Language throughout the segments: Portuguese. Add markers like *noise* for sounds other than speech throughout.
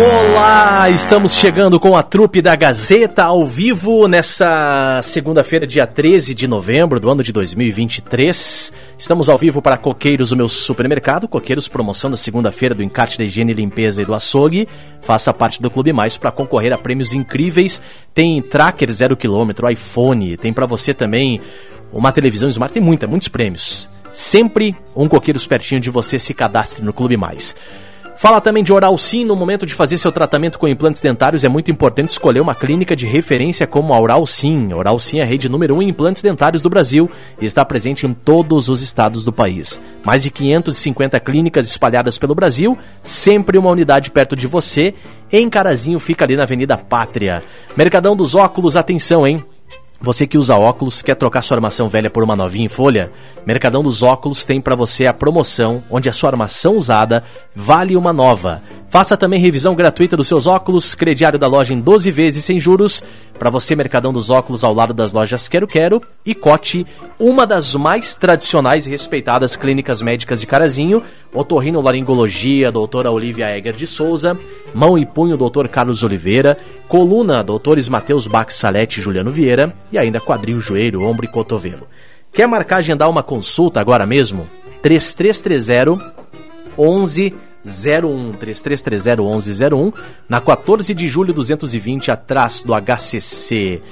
Olá, estamos chegando com a trupe da Gazeta ao vivo nessa segunda-feira, dia 13 de novembro do ano de 2023. Estamos ao vivo para Coqueiros, o meu supermercado. Coqueiros, promoção da segunda-feira do encarte da higiene limpeza e do açougue. Faça parte do Clube Mais para concorrer a prêmios incríveis. Tem tracker zero quilômetro, iPhone, tem para você também uma televisão smart, tem muita, muitos prêmios. Sempre um Coqueiros pertinho de você se cadastre no Clube Mais. Fala também de Oral Sim. No momento de fazer seu tratamento com implantes dentários, é muito importante escolher uma clínica de referência como a Oral Sim. Oral Sim é a rede número 1 um em implantes dentários do Brasil e está presente em todos os estados do país. Mais de 550 clínicas espalhadas pelo Brasil, sempre uma unidade perto de você. Em Carazinho fica ali na Avenida Pátria. Mercadão dos Óculos, atenção, hein? Você que usa óculos, quer trocar sua armação velha por uma novinha em folha? Mercadão dos Óculos tem para você a promoção onde a sua armação usada vale uma nova. Faça também revisão gratuita dos seus óculos, crediário da loja em 12 vezes sem juros. Para você, Mercadão dos Óculos ao lado das lojas Quero Quero e Cote, uma das mais tradicionais e respeitadas clínicas médicas de Carazinho, Otorrino Laringologia, doutora Olivia Egger de Souza, Mão e Punho, doutor Carlos Oliveira, Coluna, doutores Matheus Bax Salete e Juliano Vieira, e ainda quadril, joelho, ombro e cotovelo. Quer marcar agendar uma consulta agora mesmo? 3330 11 01 3330 1101 na 14 de julho 220 atrás do HCC.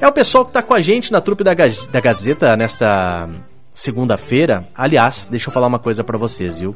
É o pessoal que está com a gente na trupe da, Gaz da Gazeta nesta segunda-feira. Aliás, deixa eu falar uma coisa para vocês, viu?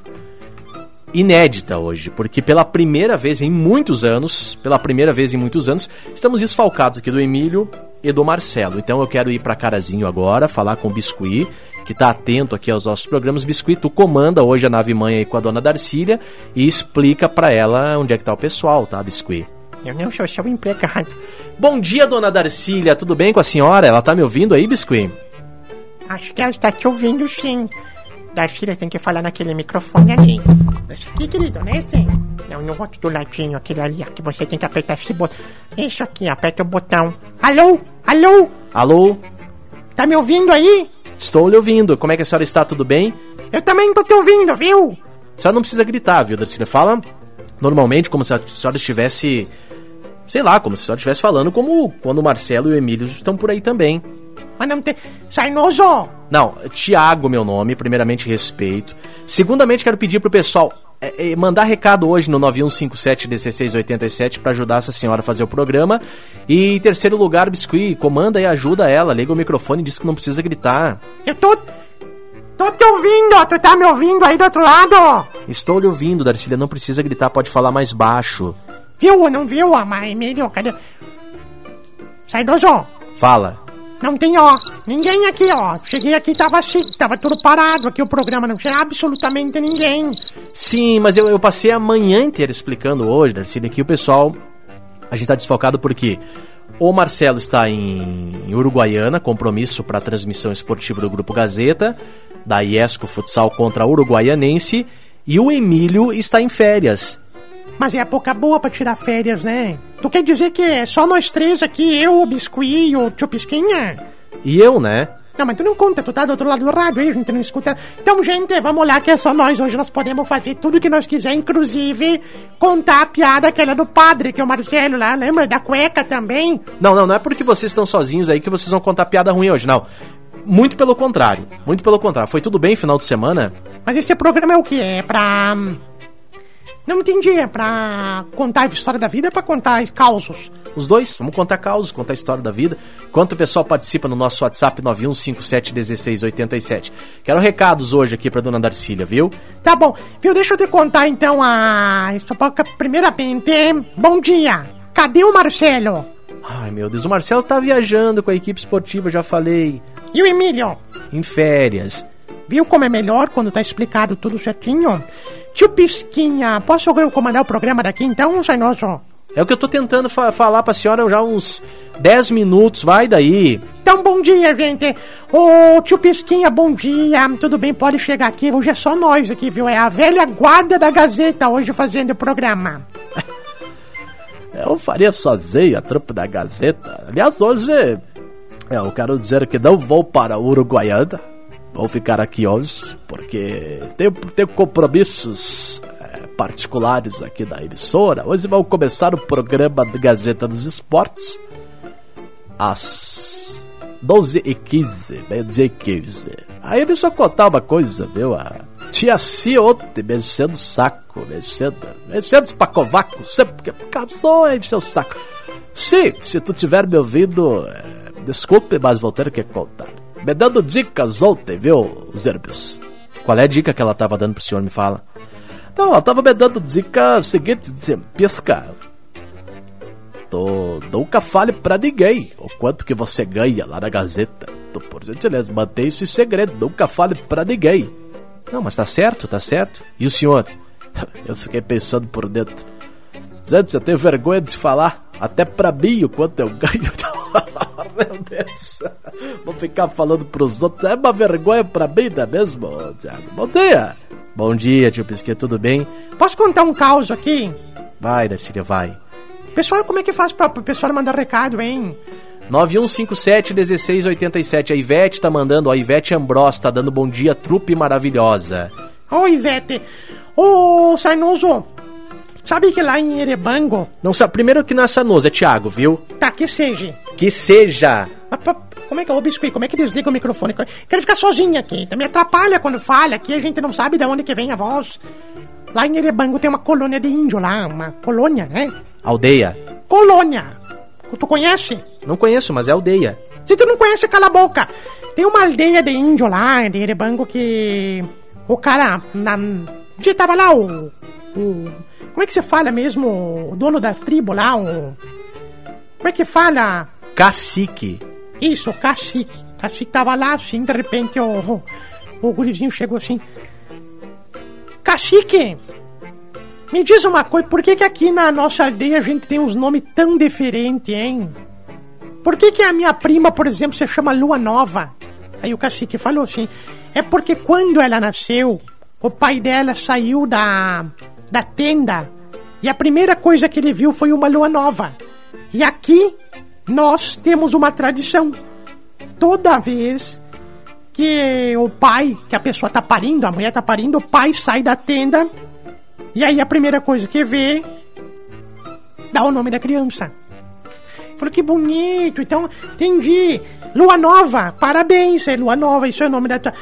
Inédita hoje, porque pela primeira vez em muitos anos, pela primeira vez em muitos anos, estamos desfalcados aqui do Emílio e do Marcelo. Então eu quero ir para Carazinho agora, falar com o Biscuit, que está atento aqui aos nossos programas. Biscuit, tu comanda hoje a nave mãe aí com a dona Darcília e explica para ela onde é que tá o pessoal, tá, Biscuit? Eu não sou seu empregado. Bom dia, dona Darcília, tudo bem com a senhora? Ela tá me ouvindo aí, Biscuit? Acho que ela está te ouvindo sim. Darcília tem que falar naquele microfone ali. Esse aqui, querido, né? Esse? Não, no outro do ladinho, aquele ali, que você tem que apertar esse botão. Isso aqui, aperta o botão. Alô? Alô? Alô? Tá me ouvindo aí? Estou lhe ouvindo. Como é que a senhora está? Tudo bem? Eu também tô te ouvindo, viu? A senhora não precisa gritar, viu, Darcília? Fala normalmente, como se a senhora estivesse. Sei lá, como se a senhora estivesse falando, como quando o Marcelo e o Emílio estão por aí também. Mas não tem. Sarnoso! Não, Tiago, meu nome, primeiramente respeito. Segundamente, quero pedir pro pessoal é, é, mandar recado hoje no 9157-1687 para ajudar essa senhora a fazer o programa. E em terceiro lugar, Biscuit, comanda e ajuda ela, liga o microfone e diz que não precisa gritar. Eu tô. Tô te ouvindo, tu tá me ouvindo aí do outro lado? Estou lhe ouvindo, Darcília, não precisa gritar, pode falar mais baixo. Viu, não viu, a mãe, Emílio, cadê? Sarnoso! Fala. Não tem, ó, ninguém aqui, ó. Cheguei aqui, tava assim, tava tudo parado aqui o programa, não tinha absolutamente ninguém. Sim, mas eu, eu passei a manhã inteira explicando hoje, Darcília, que o pessoal. A gente tá desfocado porque o Marcelo está em Uruguaiana, compromisso para a transmissão esportiva do Grupo Gazeta, da Iesco Futsal contra a Uruguaianense, e o Emílio está em férias. Mas é época boa pra tirar férias, né? Tu quer dizer que é só nós três aqui, eu, o Biscuit e o Tio Pisquinha? E eu, né? Não, mas tu não conta, tu tá do outro lado do rádio aí, a gente não escuta. Então, gente, vamos lá que é só nós. Hoje nós podemos fazer tudo que nós quiser, inclusive contar a piada aquela do padre, que é o Marcelo lá, lembra? Da cueca também. Não, não, não é porque vocês estão sozinhos aí que vocês vão contar piada ruim hoje, não. Muito pelo contrário, muito pelo contrário. Foi tudo bem final de semana? Mas esse programa é o que? É pra. Não entendi, é pra contar a história da vida ou é pra contar causos? Os dois, vamos contar causos, contar a história da vida. Quanto o pessoal participa no nosso WhatsApp 91571687. Quero recados hoje aqui pra dona Darcília, viu? Tá bom, viu? Deixa eu te contar então a. Primeiramente, bom dia! Cadê o Marcelo? Ai meu Deus, o Marcelo tá viajando com a equipe esportiva, já falei. E o Emílio? Em férias. Viu como é melhor quando tá explicado tudo certinho? Tio Pisquinha, posso eu comandar o programa daqui então, Sainoso? É o que eu tô tentando fa falar pra senhora já uns 10 minutos, vai daí. Então, bom dia, gente. Ô, tio Pisquinha, bom dia. Tudo bem? Pode chegar aqui. Hoje é só nós aqui, viu? É a velha guarda da Gazeta hoje fazendo o programa. *laughs* Eu faria sozinho a trupe da Gazeta. Aliás, hoje eu quero dizer que não vou para Uruguaiana. Vou ficar aqui hoje, porque tenho, tenho compromissos é, particulares aqui da emissora. Hoje vamos começar o programa da Gazeta dos Esportes às 12h15, meio-dia e 15. Aí deixa eu contar uma coisa, viu? A tia Si ontem me enchendo o saco, me enchendo, me enchendo os pacovaco, sempre que cansou, encheu o saco. Sim, se tu tiver me ouvindo, é, desculpe, mas vou ter que contar. Me dando dicas ontem, viu, Zerbius? Qual é a dica que ela tava dando pro senhor, me fala? Não, ela tava me dando dica seguinte, dizendo, pisca, tô, nunca fale pra ninguém o quanto que você ganha lá na Gazeta. Tô, por gentileza, mantenha isso em segredo, nunca fale pra ninguém. Não, mas tá certo, tá certo. E o senhor? *laughs* Eu fiquei pensando por dentro. Gente, eu tenho vergonha de falar, até pra mim, o quanto eu ganho. *laughs* Vou ficar falando pros outros. É uma vergonha pra mim, não é mesmo, Thiago? Bom dia! Bom dia, tio Pisquet, tudo bem? Posso contar um caos aqui? Vai, Darcília, vai. Pessoal, como é que faz pra pessoal mandar recado, hein? 9157-1687. A Ivete tá mandando, a Ivete Ambros tá dando bom dia, trupe maravilhosa. Ô, Ivete. Ô, Sarnoso. Sabe que lá em Erebango... Não sabe, primeiro que não é Sanoso, é Thiago, viu? Tá, que seja. Que seja. Ah, Como é que eu biscuit? Como é que desliga o microfone? Quero ficar sozinha aqui. Me atrapalha quando fala. Aqui a gente não sabe de onde que vem a voz. Lá em Erebango tem uma colônia de índio lá. Uma colônia, né? Aldeia. Colônia. Tu conhece? Não conheço, mas é aldeia. Se tu não conhece, cala a boca. Tem uma aldeia de índio lá, de Erebango, que... O cara... Na... Já tava lá o... o... Como é que se fala mesmo? O dono da tribo lá, o... Como é que fala? Cacique. Isso, cacique. Cacique tava lá assim, de repente o, o, o gurizinho chegou assim. Cacique! Me diz uma coisa, por que que aqui na nossa aldeia a gente tem uns nomes tão diferentes, hein? Por que que a minha prima, por exemplo, se chama Lua Nova? Aí o cacique falou assim, é porque quando ela nasceu, o pai dela saiu da, da tenda e a primeira coisa que ele viu foi uma lua nova. E aqui nós temos uma tradição. Toda vez que o pai, que a pessoa tá parindo, a mulher tá parindo, o pai sai da tenda e aí a primeira coisa que vê dá o nome da criança. Falei, que bonito, então entendi. Lua Nova, parabéns, é Lua Nova, isso é o nome da tua.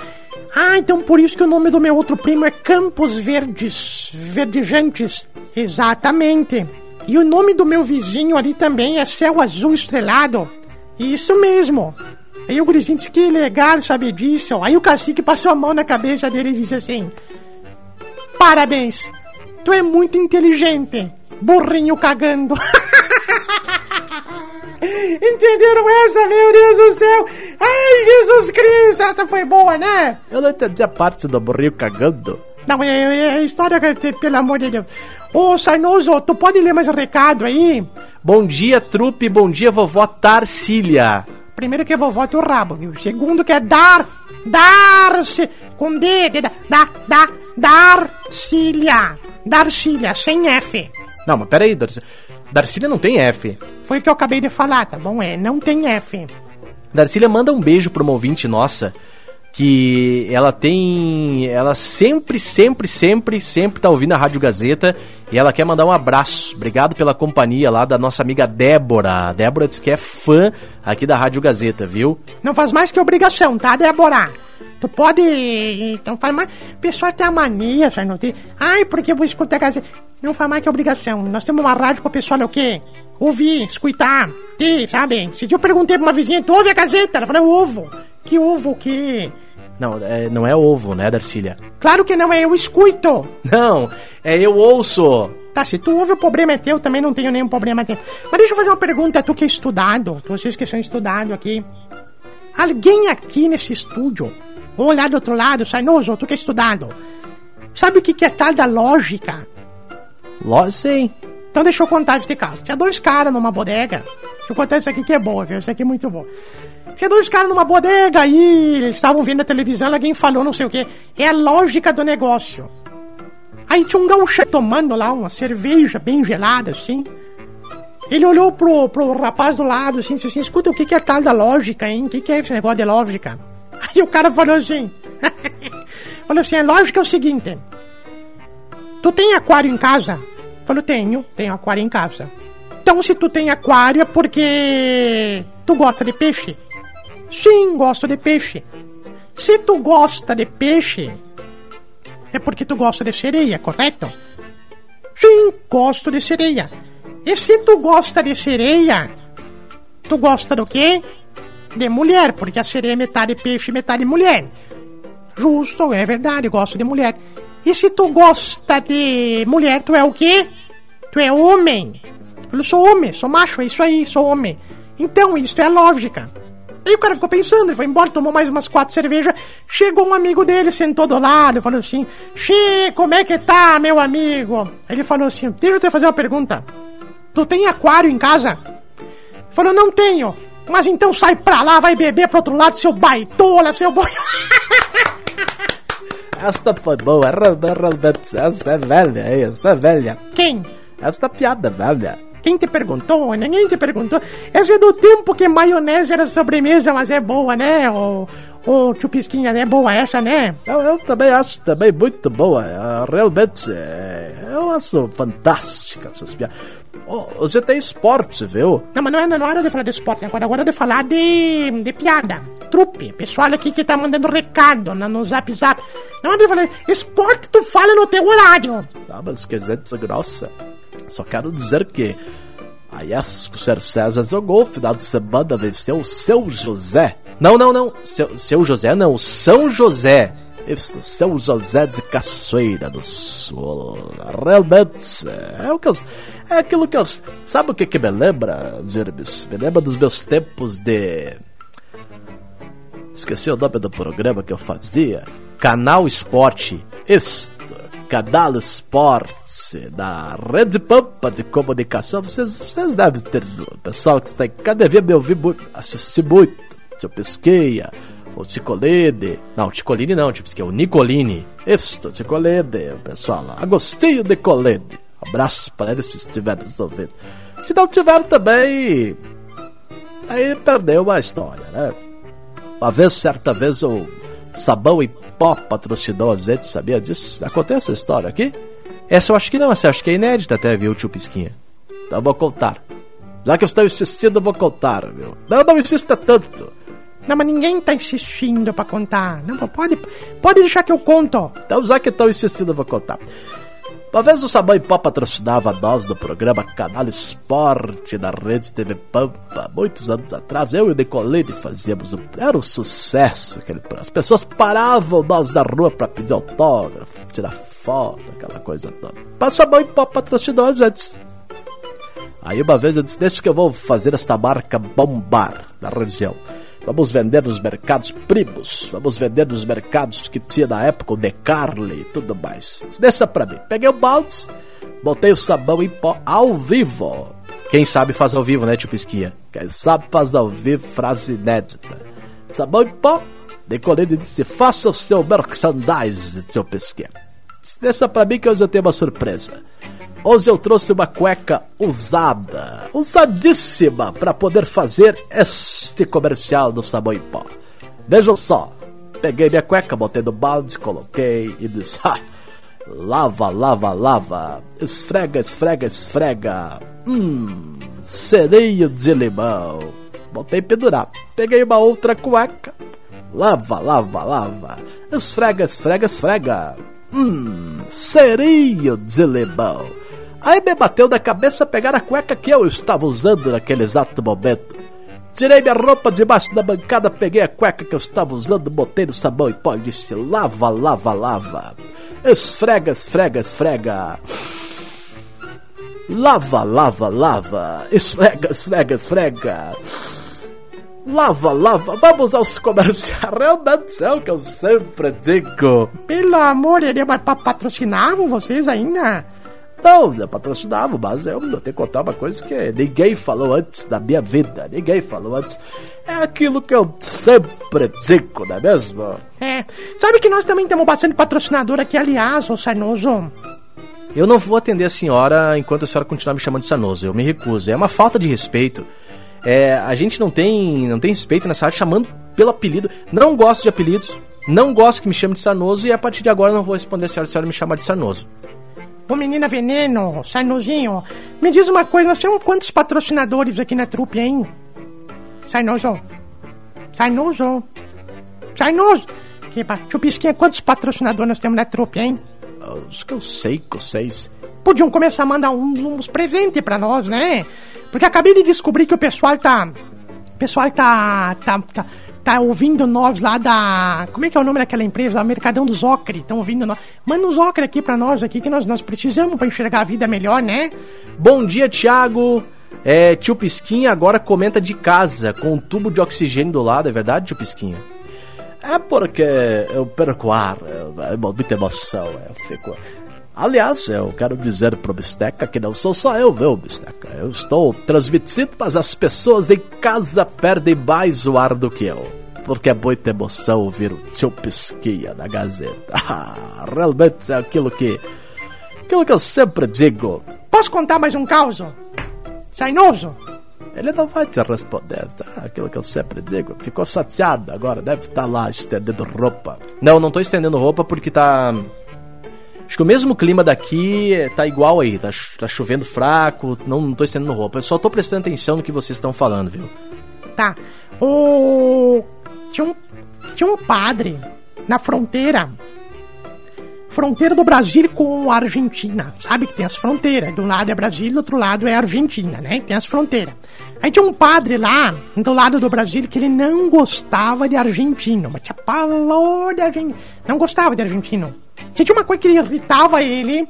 Ah, então por isso que o nome do meu outro primo é Campos Verdes, Verdejantes. Exatamente. E o nome do meu vizinho ali também é Céu Azul Estrelado. Isso mesmo. Aí o gurizinho disse que legal saber disso. Aí o cacique passou a mão na cabeça dele e disse assim: Parabéns, tu é muito inteligente, burrinho cagando. *laughs* Entenderam essa, meu Deus do céu? Ai, Jesus Cristo, essa foi boa, né? Eu não entendi a parte do burrinho cagando. Não, é, é a história, que- pelo amor de Deus. Ô, Sarnoso, tu pode ler mais recado aí? Bom dia, trupe. Bom dia, vovó Tarsília. Primeiro que é vovó teu rabo, viu? Segundo que é dar, dar, se- com D, de, da, da, da, Darcília. Darcília, sem F. Não, mas peraí, Darcília. Darcília não tem F. Foi o que eu acabei de falar, tá bom? É, não tem F. Darcília manda um beijo pra uma ouvinte nossa que ela tem. Ela sempre, sempre, sempre, sempre tá ouvindo a Rádio Gazeta e ela quer mandar um abraço. Obrigado pela companhia lá da nossa amiga Débora. A Débora diz que é fã aqui da Rádio Gazeta, viu? Não faz mais que obrigação, tá, Débora? Tu pode. Então faz mais. O pessoal tem a mania, já não tem. Ai, porque eu vou escutar a Gazeta. Não faz mais que obrigação. Nós temos uma rádio pro pessoal é o quê? Ouvir, escutar, ter, sabe? Se eu perguntei pra uma vizinha, tu ouve a Gazeta? Ela falou, eu ovo. Que ovo o quê? Não, é, não é ovo, né, Darcília? Claro que não é, eu escuto. Não, é eu ouço. Tá, se tu ouve, o problema é teu, também não tenho nenhum problema teu. Mas deixa eu fazer uma pergunta, tu que é estudado, vocês que são estudados aqui. Alguém aqui nesse estúdio, ou lá do outro lado, Sainoso, tu que é estudado, sabe o que que é tal da lógica? Ló, sim. Então deixa eu contar este caso. Tinha dois caras numa bodega, Vou contar isso aqui que é boa, viu? Isso aqui é muito bom. Tinha dois caras numa bodega aí, eles estavam vendo a televisão, alguém falou não sei o que. É a lógica do negócio. Aí tinha um gaúcho tomando lá uma cerveja bem gelada, assim. Ele olhou pro, pro rapaz do lado, assim, assim, escuta, o que, que é tal da lógica, hein? O que, que é esse negócio de lógica? *laughs* Aí o cara falou assim, *laughs* falou assim, a lógica é o seguinte, tu tem aquário em casa? Falou, tenho, tenho aquário em casa. Então se tu tem aquário é porque tu gosta de peixe? Sim, gosto de peixe. Se tu gosta de peixe, é porque tu gosta de sereia, correto? Sim, gosto de sereia. E se tu gosta de sereia, tu gosta do quê? De mulher, porque a sereia é metade peixe e metade mulher. Justo, é verdade, gosto de mulher. E se tu gosta de mulher, tu é o quê? Tu é homem. Eu sou homem, sou macho, é isso aí, sou homem. Então, isso é lógica. Aí o cara ficou pensando, ele foi embora, tomou mais umas quatro cervejas. Chegou um amigo dele, sentou do lado, falou assim: Xê, como é que tá, meu amigo? Aí ele falou assim: Deixa eu te fazer uma pergunta. Tu tem aquário em casa? Falou: Não tenho. Mas então sai pra lá, vai beber pro outro lado, seu baitola, seu boi. *laughs* Esta foi boa. Esta é velha, esta é velha. Quem? Esta piada velha. Quem te perguntou? Ninguém te perguntou. Essa é do tempo que maionese era sobremesa, mas é boa, né? Ô, ô Chupisquinha, é boa essa, né? Eu, eu também acho também muito boa. Uh, realmente, é, eu acho fantástica essas piadas. Oh, você tem esporte, viu? Não, mas não é na hora de falar de esporte, agora, agora é de falar de, de piada. Trupe, pessoal aqui que tá mandando recado no, no zap zap. Não é de falar esporte, tu fala no teu horário. Ah, mas que gente grossa. Só quero dizer que a Yasco Ser César jogou final de semana, venceu o seu José. Não, não, não. Seu, seu José não, São José. São José de Caçoeira do Sul. Realmente, é o que eu. É aquilo que eu. Sabe o que, que me lembra, Zirbis? Me lembra dos meus tempos de. Esqueci o nome do programa que eu fazia. Canal Esporte. Isto. Canal Esporte. Da Rede Pampa de Comunicação. Vocês, vocês devem ter. O pessoal que está em casa devia me ouvir muito. Assistir muito. Seu Pesqueia. O Ticolede. Não, Ticolini não, tipo, que é o Nicolini. Isto, Ticolede, pessoal. Agostinho Nicolede. Abraços para eles se estiverem nos ouvindo. Se não tiveram também. Aí perdeu a história, né? Uma vez, certa vez, o Sabão e Pó patrocinou a gente, sabia disso? Acontece essa história aqui? Essa eu acho que não, essa eu acho que é inédita até, viu, tio Pisquinha? Então eu vou contar. Já que eu estou insistindo, eu vou contar, viu? Não, não insista tanto. Não, mas ninguém tá insistindo pra contar. Não, pode, pode deixar que eu conto. Então, já que estão insistindo, eu vou contar. Uma vez o Sabão em Pó patrocinava nós do programa Canal Esporte da Rede TV Pampa. Muitos anos atrás, eu e o Nicolini fazíamos um... Era um sucesso aquele As pessoas paravam nós na rua pra pedir autógrafo, tirar foto, aquela coisa toda. Mas o Sabão em Pó patrocinou a gente. Aí uma vez eu disse, deixa que eu vou fazer esta marca bombar na região. Vamos vender nos mercados primos. Vamos vender nos mercados que tinha na época o Decarle e tudo mais. Deixa pra mim. Peguei o balde, botei o sabão em pó ao vivo. Quem sabe faz ao vivo, né, tio Pisquinha? Quem sabe faz ao vivo, frase inédita. Sabão em pó, decolei e disse: faça o seu merchandise, tio Pisquinha. Deixa pra mim que hoje eu tenho uma surpresa. Hoje eu trouxe uma cueca usada, usadíssima, para poder fazer este comercial do sabão em pó. Vejam só, peguei minha cueca, botei no balde, coloquei e disse: ha, lava, lava, lava, esfrega, esfrega, esfrega. Hum, sereio de limão. Botei pendurar. Peguei uma outra cueca, lava, lava, lava, esfrega, esfrega, esfrega. Hum, sereio de limão. Aí me bateu da cabeça pegar a cueca que eu estava usando naquele exato momento. Tirei minha roupa debaixo da bancada, peguei a cueca que eu estava usando, botei no sabão e pó e disse: lava, lava, lava. Esfrega, esfrega, esfrega. Lava, lava, lava. Esfrega, esfrega, esfrega. Lava, lava. Vamos aos comerciais. *laughs* Realmente é o que eu sempre digo. Pelo amor de Deus, mas patrocinavam vocês ainda? Não, eu patrocinava, mas eu não tenho que contar uma coisa que ninguém falou antes da minha vida. Ninguém falou antes. É aquilo que eu sempre digo, não é mesmo? É. Sabe que nós também temos bastante patrocinador aqui, aliás, ô Sarnoso. Eu não vou atender a senhora enquanto a senhora continuar me chamando de Sarnoso. Eu me recuso. É uma falta de respeito. É, a gente não tem, não tem respeito nessa área chamando pelo apelido. Não gosto de apelidos. Não gosto que me chame de Sarnoso e a partir de agora não vou responder a senhora se a senhora me chamar de Sarnoso. Ô menina veneno, Sarnozinho, me diz uma coisa, nós temos quantos patrocinadores aqui na trupe, hein? Sarnoso. Sarnoso. Sarnoso. Que. Chupisquinha, quantos patrocinadores nós temos na trupe, hein? Os que eu sei que vocês... Podiam começar a mandar uns, uns presentes pra nós, né? Porque acabei de descobrir que o pessoal tá... O pessoal tá... tá, tá tá ouvindo nós lá da. Como é que é o nome daquela empresa? Mercadão dos Ocre. Estão ouvindo nós. Manda uns Ocre aqui pra nós aqui que nós, nós precisamos pra enxergar a vida melhor, né? Bom dia, Thiago. É, tio Pisquinha agora comenta de casa, com um tubo de oxigênio do lado, é verdade, tio Pisquinha? É porque eu perco ar, é, é muita emoção, eu fico. Aliás, eu quero dizer pro Bisteca que não sou só eu, viu, Bisteca? Eu estou transmitindo, mas as pessoas em casa perdem mais o ar do que eu. Porque é muita emoção ouvir o seu Pisquinha na Gazeta. *laughs* Ah, realmente é aquilo que. aquilo que eu sempre digo. Posso contar mais um caos? Sainoso? Ele não vai te responder, tá? Aquilo que eu sempre digo. Ficou chateado agora, deve estar tá lá estendendo roupa. Não, não tô estendendo roupa porque tá Acho que o mesmo clima daqui tá igual aí, tá, tá chovendo fraco, não, não tô estendendo roupa. Eu só tô prestando atenção no que vocês estão falando, viu? Tá. O. Tinha um, tinha um padre na fronteira. Fronteira do Brasil com a Argentina. Sabe que tem as fronteiras. De um lado é Brasil, do outro lado é Argentina, né? Tem as fronteiras. Aí tinha um padre lá, do lado do Brasil, que ele não gostava de argentino. Mas tinha pavor de argentino. Não gostava de argentino. Se tinha uma coisa que irritava ele,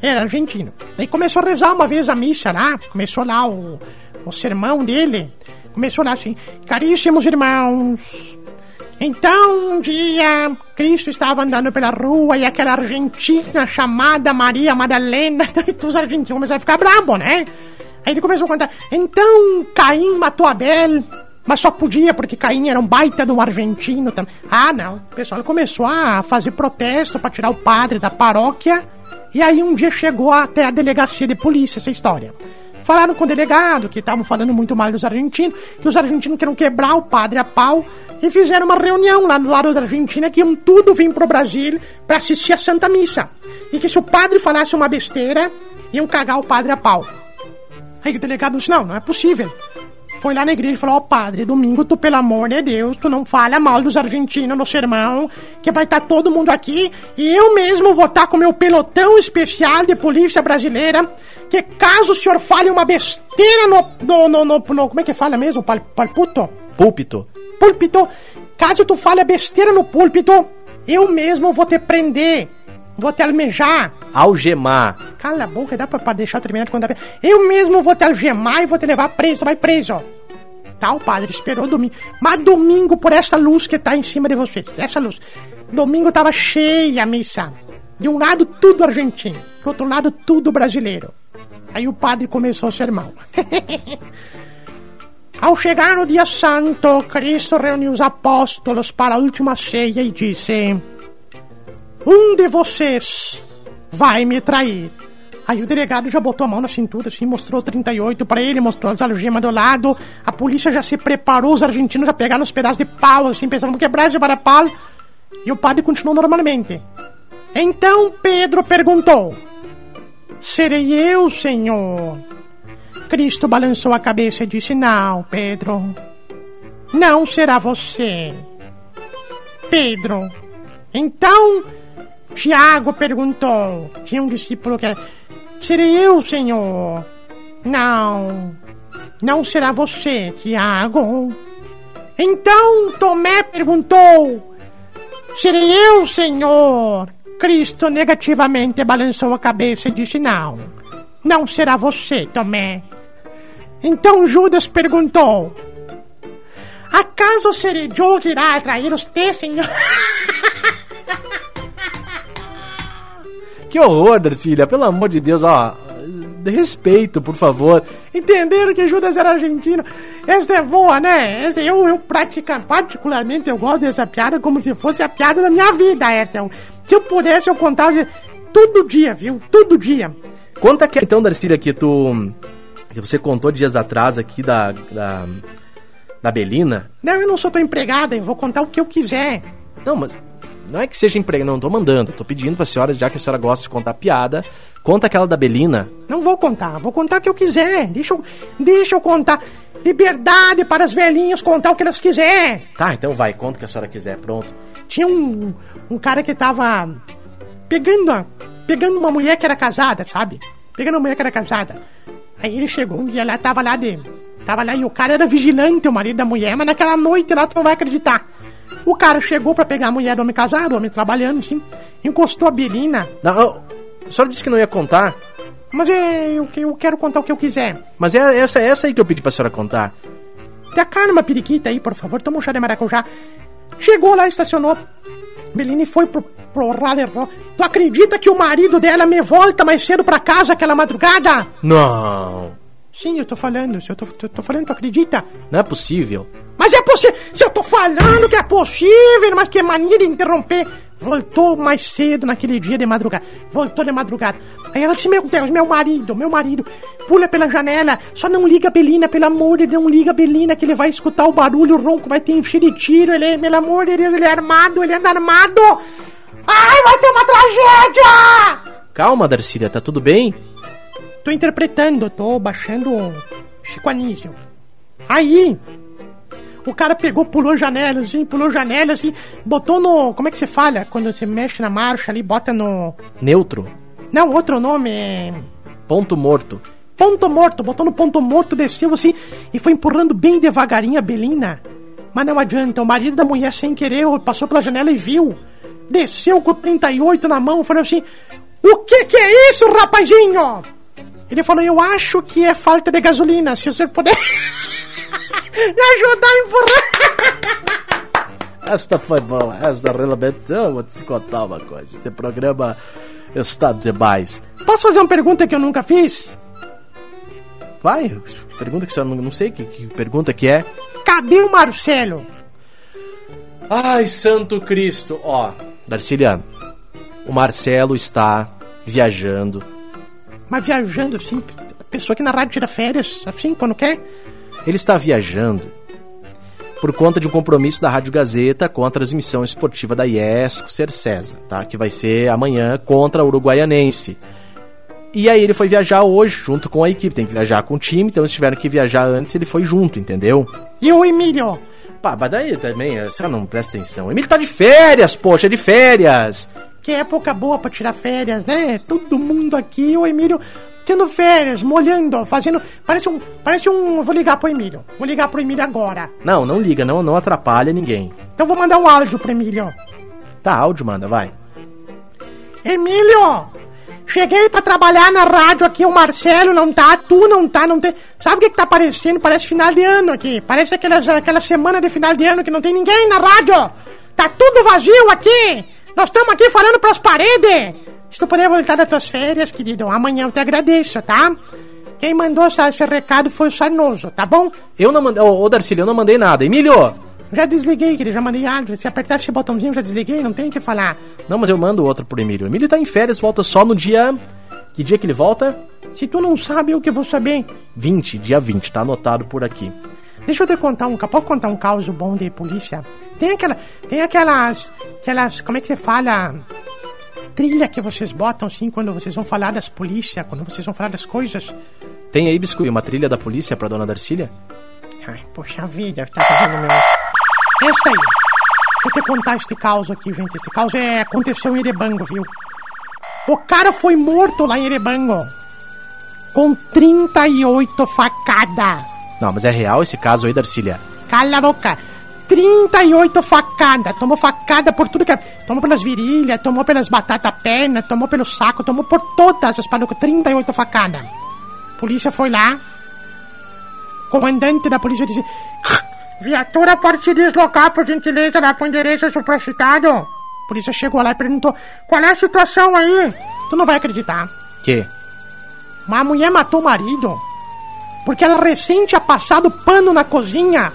era argentino. Daí começou a rezar uma vez a missa lá, começou lá o, o sermão dele, começou lá assim, caríssimos irmãos, então um dia Cristo estava andando pela rua e aquela argentina chamada Maria Madalena, *laughs* então os argentinos começaram a ficar brabo, né? Aí ele começou a contar, então Caim matou Abel, mas só podia porque Caim era um baita um argentino também. Ah, não. O pessoal começou a fazer protesto para tirar o padre da paróquia. E aí um dia chegou até a delegacia de polícia essa história. Falaram com o delegado que estavam falando muito mal dos argentinos, que os argentinos queriam quebrar o padre a pau e fizeram uma reunião lá no lado da Argentina que iam tudo vir pro Brasil para assistir a Santa Missa. E que se o padre falasse uma besteira, iam cagar o padre a pau. Aí o delegado disse: Não, não é possível foi lá na igreja e falou: Ó, oh, padre, domingo tu, pelo amor de Deus, tu não fala mal dos argentinos no sermão, que vai estar tá todo mundo aqui e eu mesmo vou estar tá com meu pelotão especial de polícia brasileira. Que caso o senhor fale uma besteira no. no, no, no, no como é que fala mesmo? Pal, palputo? Púlpito. Púlpito. Caso tu fale a besteira no púlpito, eu mesmo vou te prender. Vou te almejar. Algemar. Cala a boca, dá pra, pra deixar terminar de contar. Eu mesmo vou te algemar e vou te levar preso, vai preso. Tá, o padre esperou domingo. Mas domingo, por essa luz que tá em cima de vocês, essa luz. Domingo tava cheia a missa. De um lado, tudo argentino. Do outro lado, tudo brasileiro. Aí o padre começou o sermão. *laughs* Ao chegar o dia santo, Cristo reuniu os apóstolos para a última ceia e disse: Um de vocês vai me trair. Aí o delegado já botou a mão na cintura, assim, mostrou 38 para ele, mostrou as algemas do lado. A polícia já se preparou, os argentinos já pegaram os pedaços de pau, assim, pensando que quebrar para pau. E o padre continuou normalmente. Então Pedro perguntou: Serei eu, senhor? Cristo balançou a cabeça e disse: Não, Pedro. Não será você. Pedro. Então Tiago perguntou. Tinha um discípulo que era. Serei eu, Senhor? Não. Não será você, Tiago. Então Tomé perguntou: Serei eu, Senhor? Cristo negativamente balançou a cabeça e disse: Não. Não será você, Tomé. Então Judas perguntou: Acaso serei eu que irá atrair os teus, Senhor? *laughs* Que horror, Darcília. Pelo amor de Deus, ó. Respeito, por favor. Entenderam que Judas era argentino. Esta é boa, né? Esta, eu, eu pratica, particularmente, eu gosto dessa piada como se fosse a piada da minha vida, essa. Eu- Se eu pudesse, eu contava todo dia, viu? Todo dia. Conta que então, Darcília, que tu. Que você contou dias atrás aqui da. da. da Belina. Não, eu não sou tua empregada, eu vou contar o que eu quiser. Não, mas. Não é que seja emprego, não, tô mandando. Tô pedindo pra senhora, já que a senhora gosta de contar piada, conta aquela da Belina. Não vou contar, vou contar o que eu quiser. Deixa eu, deixa eu contar. Liberdade para as velhinhas contar o que elas quiserem. Tá, então vai, conta o que a senhora quiser, pronto. Tinha um, um cara que tava pegando, a- pegando uma mulher que era casada, sabe? Pegando uma mulher que era casada. Aí ele chegou um dia lá, tava lá de. Tava lá e o cara era vigilante, o marido da mulher, mas naquela noite lá tu não vai acreditar. O cara chegou pra pegar a mulher do homem casado, homem trabalhando, assim, encostou a Belina. Não, a senhora disse que não ia contar, Mas é, eu, eu quero contar o que eu quiser. mas é essa, essa aí que eu pedi pra senhora contar. Dá carne uma periquita aí, por favor, toma um chá de maracujá. Chegou lá, estacionou. Belini foi pro, pro rally Tu acredita que o marido dela me volta mais cedo pra casa aquela madrugada? Não, Sim, eu tô falando, se eu tô, eu tô falando, tu acredita? não é possível. Mas é possível, se eu tô falando que é possível, mas que mania de interromper. Voltou mais cedo naquele dia de madrugada. Voltou de madrugada. Aí ela disse: Meu Deus, meu marido, meu marido, pula pela janela. Só não liga a Belina, pelo amor de Deus, não liga a Belina, que ele vai escutar o barulho, o ronco vai ter encher de tiro. Ele, pelo amor de Deus, ele é armado, ele anda armado. Ai, vai ter uma tragédia! Calma, Darcília, tá tudo bem? Tô interpretando, tô baixando o Chico Anísio. Aí, o cara pegou, pulou janela, assim, pulou janela, assim, botou no. Como é que se fala? Quando você mexe na marcha ali, bota no. Neutro, Não, outro nome é. ponto morto. Ponto morto, botou no ponto morto, desceu assim e foi empurrando bem devagarinho a Belina. Mas não adianta, o marido da mulher sem querer passou pela janela e viu. Desceu com o 38 na mão, falou assim: O que que é isso, rapazinho? Ele falou: Eu acho que é falta de gasolina. Se o senhor puder *laughs* me ajudar a empurrar. *laughs* Esta foi boa, esta realmente. Eu vou te contar uma coisa. Esse programa está demais. Posso fazer uma pergunta que eu nunca fiz? Vai, pergunta que senhora não, não sei que, que pergunta que é. Cadê o Marcelo? Ai, Santo Cristo. Ó, Darcília, o Marcelo está viajando. Mas viajando assim, pessoa que na rádio tira férias, assim, quando quer. Ele está viajando por conta de um compromisso da Rádio Gazeta com a transmissão esportiva da IESCO Cercesa, tá? Que vai ser amanhã contra o Uruguaianense. E aí ele foi viajar hoje junto com a equipe, tem que viajar com o time, então eles tiveram que viajar antes, ele foi junto, entendeu? E o Emílio? Pá, mas daí também, senhora não presta atenção. O Emílio tá de férias, poxa, de férias! Que época boa pra tirar férias, né? Todo mundo aqui, o Emílio tendo férias, molhando, fazendo. Parece um. Parece um. Vou ligar pro Emílio. Vou ligar pro Emílio agora. Não, não liga, não, não atrapalha ninguém. Então vou mandar um áudio pro Emílio. Tá, áudio manda, vai. Emílio! Cheguei pra trabalhar na rádio aqui, o Marcelo não tá, tu não tá, não tem. Sabe o que, que tá parecendo? Parece final de ano aqui. Parece aquelas, aquela semana de final de ano que não tem ninguém na rádio. Tá tudo vazio aqui. Nós estamos aqui falando pras paredes. Se tu puder voltar das tuas férias, querido, amanhã eu te agradeço, tá? Quem mandou esse recado foi o Sarnoso, tá bom? Eu não mandei. Ô, Darcília, eu não mandei nada. Emílio! Já desliguei, querido, já mandei áudio. Se apertar esse botãozinho, eu já desliguei, não tem o que falar. Não, mas eu mando outro pro Emílio. Emílio tá em férias, volta só no dia. Que dia que ele volta? Se tu não sabe, eu que vou saber. 20, dia 20, tá anotado por aqui. Deixa eu te contar um, pode contar um caos bom de polícia? Tem aquela, tem aquelas, aquelas, como é que você fala? Trilha que vocês botam assim quando vocês vão falar das polícias, quando vocês vão falar das coisas. Tem aí, Biscuit, uma trilha da polícia pra dona Darcília? Ai, poxa vida, tá fazendo meu. Essa aí. Deixa eu te contar este caos aqui, gente. Este caos é, aconteceu em Erebango, viu? O cara foi morto lá em Erebango. Com 38 facadas. Não, mas é real esse caso aí, Darcília? Cala a boca. 38 facadas. Tomou facada por tudo que. é- Tomou pelas virilhas, tomou pelas batatas pernas, tomou pelo saco, tomou por todas as palucas. 38 facadas. Polícia foi lá. Comandante da polícia disse: Viatura pode se deslocar, por gentileza, lá pro endereço supracitado. Polícia chegou lá e perguntou: qual é a situação aí? Tu não vai acreditar. Que? Uma mulher matou o marido porque ela recém tinha passado pano na cozinha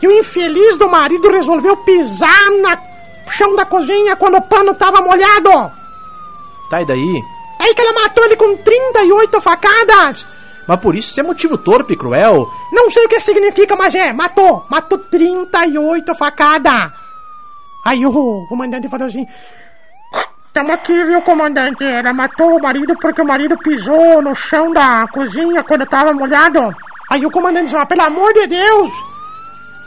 e o infeliz do marido resolveu pisar no chão da cozinha quando o pano tava molhado. Tá, e daí? É aí que ela matou ele com 38 facadas. Mas por isso isso é motivo torpe e cruel. Não sei o que significa, mas é, matou. Matou 38 facadas. Aí o comandante falou assim: Tamo aqui, viu, comandante? Ela matou o marido porque o marido pisou no chão da cozinha quando tava molhado. Aí o comandante disse: ah, pelo amor de Deus!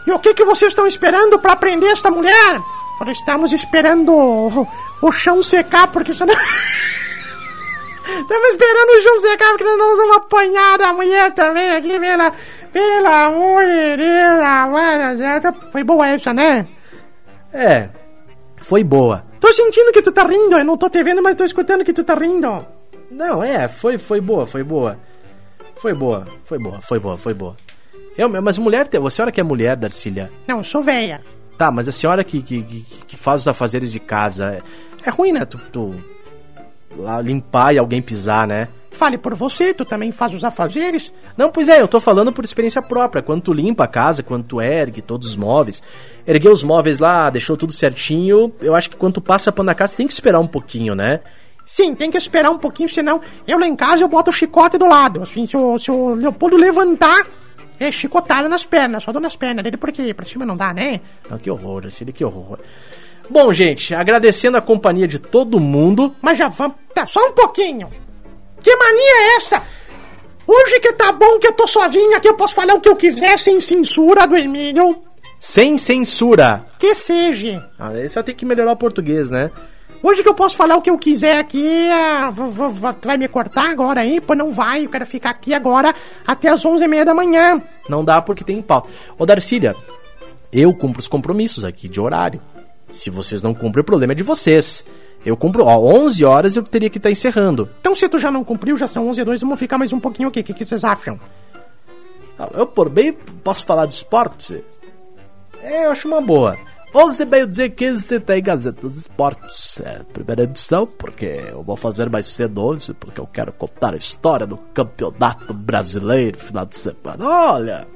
E o que que vocês estão esperando para prender esta mulher? Falei, estamos esperando o, o chão secar porque senão. Estamos esperando o chão secar porque *laughs* nós vamos apanhar da mulher também aqui, pela, pelo amor de Deus, mano. Foi boa essa, né? É, foi boa. Tô sentindo que tu tá rindo, eu não tô te vendo, mas tô escutando que tu tá rindo. Não, é, foi, foi boa, foi boa. Foi boa, foi boa, foi boa, foi boa. Eu, mas mulher, a senhora que é mulher, Darcília? Não, eu sou velha. Tá, mas a senhora que, que, que faz os afazeres de casa, é, é ruim, né? Tu, tu limpar e alguém pisar, né? Fale por você, tu também faz os afazeres? Não, pois é, eu tô falando por experiência própria. Quando tu limpa a casa, quando tu ergue todos os móveis, ergueu os móveis lá, deixou tudo certinho, eu acho que quando tu passa pano na casa, tem que esperar um pouquinho, né? Sim, tem que esperar um pouquinho, senão eu lá em casa eu boto o chicote do lado. Assim, se o, se o Leopoldo levantar, é chicotada nas pernas, só dou nas pernas dele, porque pra cima não dá, né? Que horror, assim, que horror. Bom, gente, agradecendo a companhia de todo mundo. Mas já vamos. Tá, só um pouquinho. Que mania é essa? Hoje que tá bom que eu tô sozinha, que eu posso falar o que eu quiser sem censura do Emílio. Sem censura. Que seja. Ah, aí só tem que melhorar o português, né? Hoje que eu posso falar o que eu quiser aqui, ah, tu vai me cortar agora aí? Pô, não vai, eu quero ficar aqui agora até as 11h30 da manhã. Não dá porque tem pau. Ô Darcília, eu cumpro os compromissos aqui de horário. Se vocês não cumprem, o problema é de vocês. Eu cumpro, ó, 11 horas eu teria que estar tá encerrando. Então se tu já não cumpriu, já são 11 e 2, vamos ficar mais um pouquinho aqui. O que, que vocês acham? Eu, por bem, posso falar de esporte? É, eu acho uma boa. Que você tem Gazeta dos Esportes, é, primeira edição, porque eu vou fazer mais cedo hoje, porque eu quero contar a história do Campeonato Brasileiro final de semana. Olha,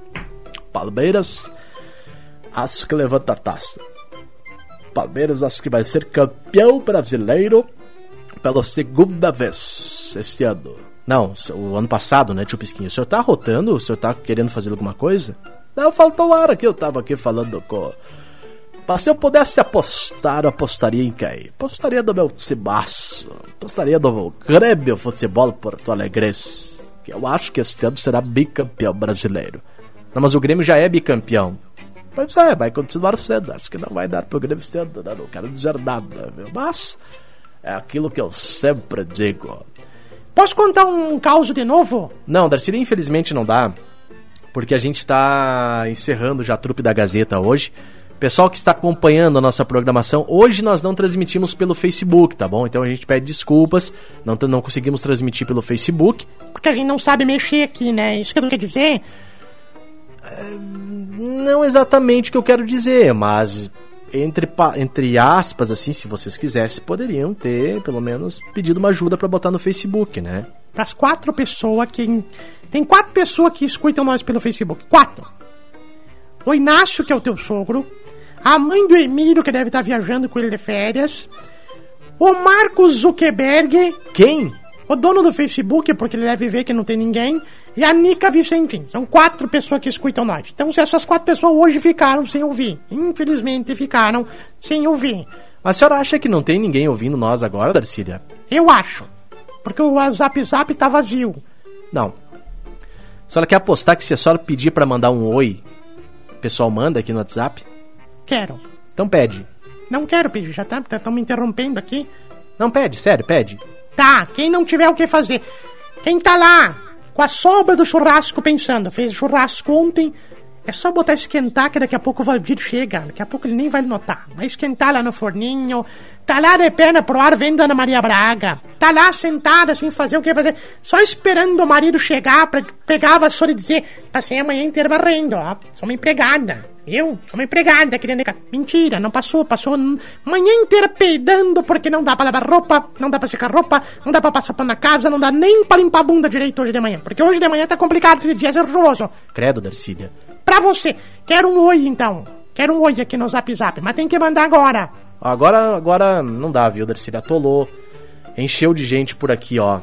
Palmeiras, acho que levanta a taça. Palmeiras acho que vai ser campeão brasileiro pela segunda vez este ano. Não, o ano passado, né, tio Pisquinho? O senhor tá rotando? O senhor tá querendo fazer alguma coisa? Não, faltou ar aqui, eu tava aqui falando com. Mas se eu pudesse apostar, eu apostaria em quem? Apostaria no meu timaço. Apostaria no Grêmio Futebol Porto Alegre. Que eu acho que este ano será bicampeão brasileiro. Não, mas o Grêmio já é bicampeão. Pois é, vai continuar sendo. Acho que não vai dar pro Grêmio sendo, né? Não quero dizer nada, viu? Mas é aquilo que eu sempre digo. Posso contar um caos de novo? Não, Darcy, infelizmente não dá. Porque a gente está encerrando já a trupe da Gazeta hoje. Pessoal que está acompanhando a nossa programação, hoje nós não transmitimos pelo Facebook, tá bom? Então a gente pede desculpas, não, não conseguimos transmitir pelo Facebook. Porque a gente não sabe mexer aqui, né? Isso que eu quero dizer. Não exatamente o que eu quero dizer, mas entre, entre aspas, assim, se vocês quisessem, poderiam ter, pelo menos, pedido uma ajuda para botar no Facebook, né? Para as quatro pessoas que. Tem quatro pessoas que escutam nós pelo Facebook. Quatro. O Inácio, que é o teu sogro. A mãe do Emílio, que deve estar viajando com ele de férias. O Marcos Zuckerberg. Quem? O dono do Facebook, porque ele deve ver que não tem ninguém e a Nica Vicentim. São quatro pessoas que escutam nós. Então, se essas quatro pessoas hoje ficaram sem ouvir, infelizmente ficaram sem ouvir. Mas a senhora acha que não tem ninguém ouvindo nós agora, Darcília? Eu acho. Porque o Zap Zap tá vazio. Não. A senhora quer apostar que se a senhora pedir para mandar um oi, o pessoal manda aqui no WhatsApp? Quero. Então pede. Não quero pedir, já tá, tá me interrompendo aqui. Não pede, sério, pede. Tá, quem não tiver o que fazer. Quem tá lá com a sobra do churrasco pensando, fez churrasco ontem, é só botar esquentar que daqui a pouco o Valdir chega, daqui a pouco ele nem vai notar. Vai esquentar lá no forninho, tá lá de perna pro ar vendo Ana Maria Braga, tá lá sentada sem fazer o que fazer, só esperando o marido chegar pra pegar a vassoura e dizer, passei a manhã inteira varrendo, ó, sou uma empregada. Eu sou uma empregada querendo. Mentira, não passou. Passou manhã inteira peidando porque não dá pra lavar roupa, não dá pra secar roupa, não dá pra passar pano na casa, não dá nem pra limpar a bunda direito hoje de manhã. Porque hoje de manhã tá complicado, esse dia é nervoso. Credo, Darcília. Pra você, quero um oi então. Quero um oi aqui no zap zap, mas tem que mandar agora. Agora, agora não dá, viu, Darcília? Atolou. Encheu de gente por aqui, ó.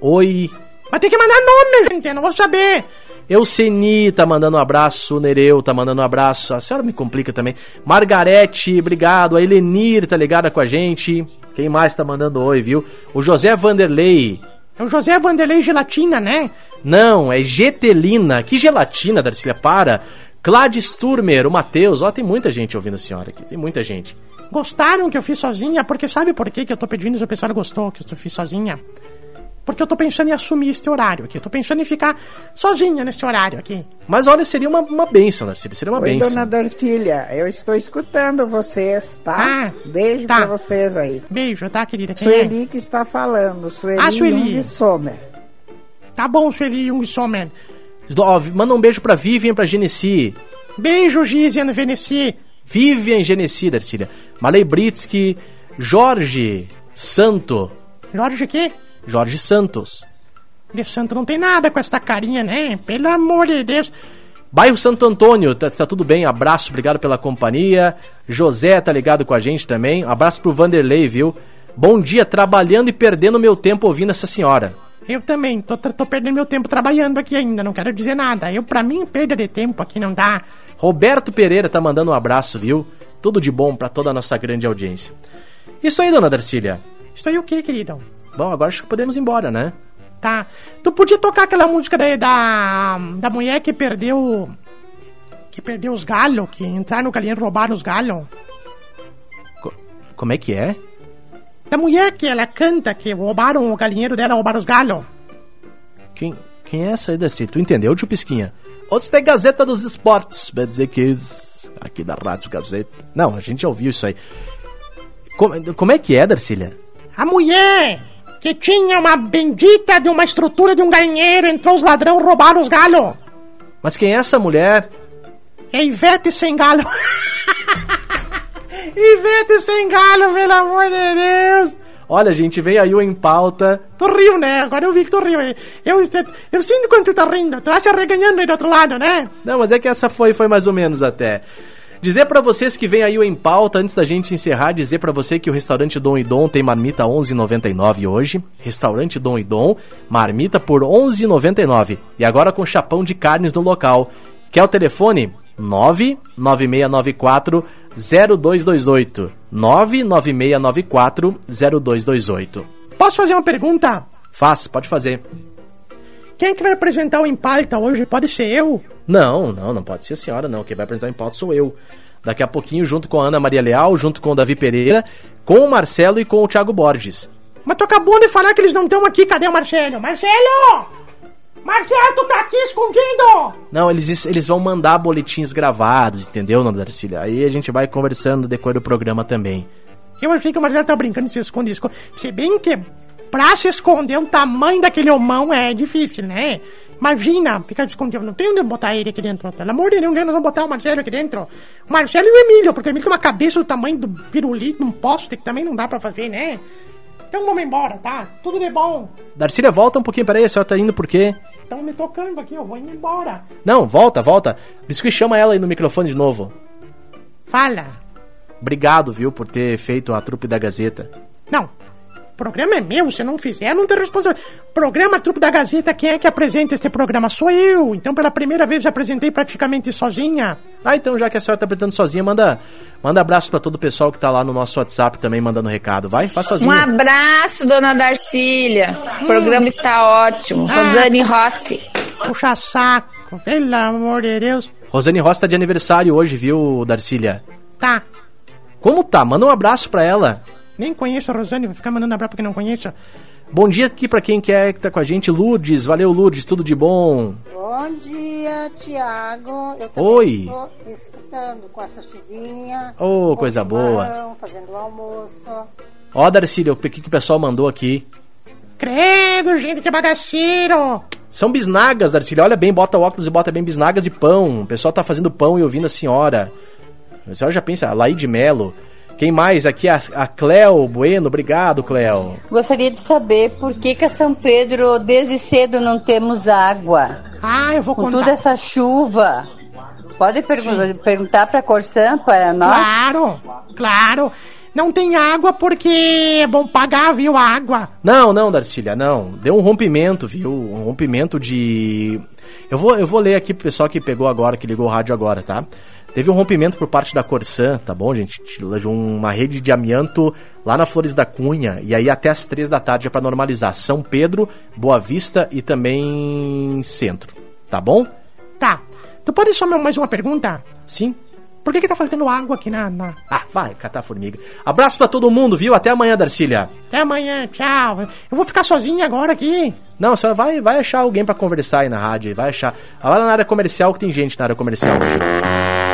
Oi. Mas tem que mandar nome, gente, eu não vou saber. Euceni tá mandando um abraço, Nereu tá mandando um abraço. A senhora me complica também. Margarete, obrigado. A Elenir tá ligada com a gente. Quem mais tá mandando oi, viu? O José Vanderlei. É o José Vanderlei Gelatina, né? Não, é Getelina. Que gelatina, Darcília? Para. Gladys Turmer, o Matheus. Ó, tem muita gente ouvindo a senhora aqui. Tem muita gente. Gostaram que eu fiz sozinha? Porque sabe por que, que eu tô pedindo se o pessoal gostou que eu fiz sozinha? Porque eu tô pensando em assumir este horário aqui. Eu tô pensando em ficar sozinha nesse horário aqui. Mas olha, seria uma, uma benção, Darcília. Seria uma Oi, benção. dona Darcília, eu estou escutando vocês, tá? Ah, Beijo tá. pra vocês aí. Beijo, tá, querida? Quem é? Sueli que está falando, Sueli, Ah, Sueli. Jung Sommer. Tá bom, Sueli Jung Sommer. Ó, manda um beijo pra Vivian e pra Genesi. Beijo, Gizian Veneci. Vivian e Genesi, Darcília. Malei Britsky, Jorge Santo. Jorge o quê? Jorge Santos. De santo não tem nada com essa carinha, né? Pelo amor de Deus. Bairro Santo Antônio, tá, tá tudo bem? Abraço, obrigado pela companhia. José tá ligado com a gente também. Abraço pro Vanderlei, viu? Bom dia, trabalhando e perdendo meu tempo ouvindo essa senhora. Eu também, tô, tô perdendo meu tempo trabalhando aqui ainda, não quero dizer nada. Eu, pra mim, perda de tempo aqui não dá. Roberto Pereira tá mandando um abraço, viu? Tudo de bom pra toda a nossa grande audiência. Isso aí, dona Darcília. Isso aí o quê, querido? Bom, agora acho que podemos ir embora, né? Tá. Tu podia tocar aquela música da, da, da mulher que perdeu. Que perdeu os galhos, que entraram no galinheiro e roubaram os galhos? Co- como é que é? Da mulher que ela canta, que roubaram o galinheiro dela, roubaram os galhos. Quem, quem é essa aí, Darcy? Tu entendeu, tio Pisquinha? Hoje tem Gazeta dos Esportes, vai dizer que aqui da Rádio Gazeta. Não, a gente já ouviu isso aí. Como, como é que é, Darcília? A mulher que tinha uma bendita de uma estrutura de um galinheiro, entrou os ladrão, roubaram os galhos. Mas quem é essa mulher? É Ivete sem galho. *laughs* Ivete sem galho, pelo amor de Deus. Olha, gente, vem aí o Em Pauta. Tu riu, né? Agora eu vi que tu riu. Eu, eu, sinto quando tu tá rindo. Tu tá se arreganhando aí do outro lado, né? Não, mas é que essa foi, foi mais ou menos até. Dizer pra vocês que vem aí o Em Pauta, antes da gente encerrar, dizer pra você que o restaurante Dom e Dom tem marmita 11,99 hoje. Restaurante Dom e Dom, marmita por 11,99. E agora com chapão de carnes no local. Quer o telefone? 99694 0228. 99694 0228. Posso fazer uma pergunta? Faz, pode fazer. Quem é que vai apresentar o Impalta hoje? Pode ser eu? Não, não, não pode ser a senhora, não. Quem vai apresentar Em Pauta sou eu. Daqui a pouquinho, junto com a Ana Maria Leal, junto com o Davi Pereira, com o Marcelo e com o Thiago Borges. Mas tu acabou de falar que eles não estão aqui. Cadê o Marcelo? Marcelo! Marcelo, tu tá aqui escondido! Não, eles, eles vão mandar boletins gravados, entendeu, Dona Darcília? Aí a gente vai conversando no decorrer do programa também. Eu achei que o Marcelo tá brincando de se esconde, esconde. Se bem que pra se esconder o tamanho daquele homão é difícil, né? Imagina, ficar escondido. Não tem onde botar ele aqui dentro. Pelo amor de Deus, nós vamos botar o Marcelo aqui dentro. O Marcelo e o Emílio, porque o Emílio tem uma cabeça do tamanho do pirulito num poste que também não dá pra fazer, né? Então vamos embora, tá? Tudo de bom. Darcília, volta um pouquinho, peraí, a senhora tá indo por quê? Estão me tocando aqui, eu vou indo embora. Não, volta, volta. Biscuit, chama ela aí no microfone de novo. Fala. Obrigado, viu, por ter feito a trupe da Gazeta. Não. O programa é meu, se não fizer, não tem responsabilidade. Programa Trupe da Gazeta, quem é que apresenta este programa? Sou eu. Então, pela primeira vez, apresentei praticamente sozinha. Ah, então já que a senhora tá apresentando sozinha, manda, manda abraço pra todo o pessoal que tá lá no nosso WhatsApp também mandando recado. Vai, faz Um sozinha. abraço, dona Darcília. O programa está ótimo. Ah. Rosane Rossi. Puxa saco, pelo amor de Deus. Rosane Rosta tá de aniversário hoje, viu, Darcília? Tá. Como tá? Manda um abraço pra ela. Nem conheço a Rosane, vou ficar mandando abraço porque não conheço. Bom dia aqui pra quem quer que tá com a gente. Lourdes, valeu Lourdes, tudo de bom. Bom dia, Tiago. Eu também Oi. estou escutando com essa chuvinha. Ô, com coisa chimarrão, Fazendo o almoço. Ó, Darcília, o que, que o pessoal mandou aqui? Credo, gente, que bagaceiro. São bisnagas, Darcília. Olha bem, bota óculos e bota bem bisnagas de pão. O pessoal tá fazendo pão e ouvindo a senhora. A senhora já pensa, Laí Melo. Quem mais? Aqui a, a Cleo Bueno. Obrigado, Cleo. Gostaria de saber por que, que a São Pedro, desde cedo, não temos água. Ah, eu vou Com contar. toda essa chuva. Pode pergun perguntar para a Corsã, para nós? Claro, claro. Não tem água porque é bom pagar, viu, a água. Não, não, Darcília, não. Deu um rompimento, viu? Um rompimento de. Eu vou, eu vou ler aqui pro pessoal que pegou agora, que ligou o rádio agora, tá? Teve um rompimento por parte da Corsã, tá bom, gente? De uma rede de amianto lá na Flores da Cunha. E aí até as três da tarde é pra normalizar. São Pedro, Boa Vista e também Centro. Tá bom? Tá. Tu pode só mais uma pergunta? Sim. Por que que tá faltando água aqui na... na... Ah, vai, catar formiga. Abraço pra todo mundo, viu? Até amanhã, Darcília. Até amanhã, tchau. Eu vou ficar sozinha agora aqui. Não, só vai, vai achar alguém pra conversar aí na rádio. Vai achar. Vai lá na área comercial que tem gente na área comercial hoje.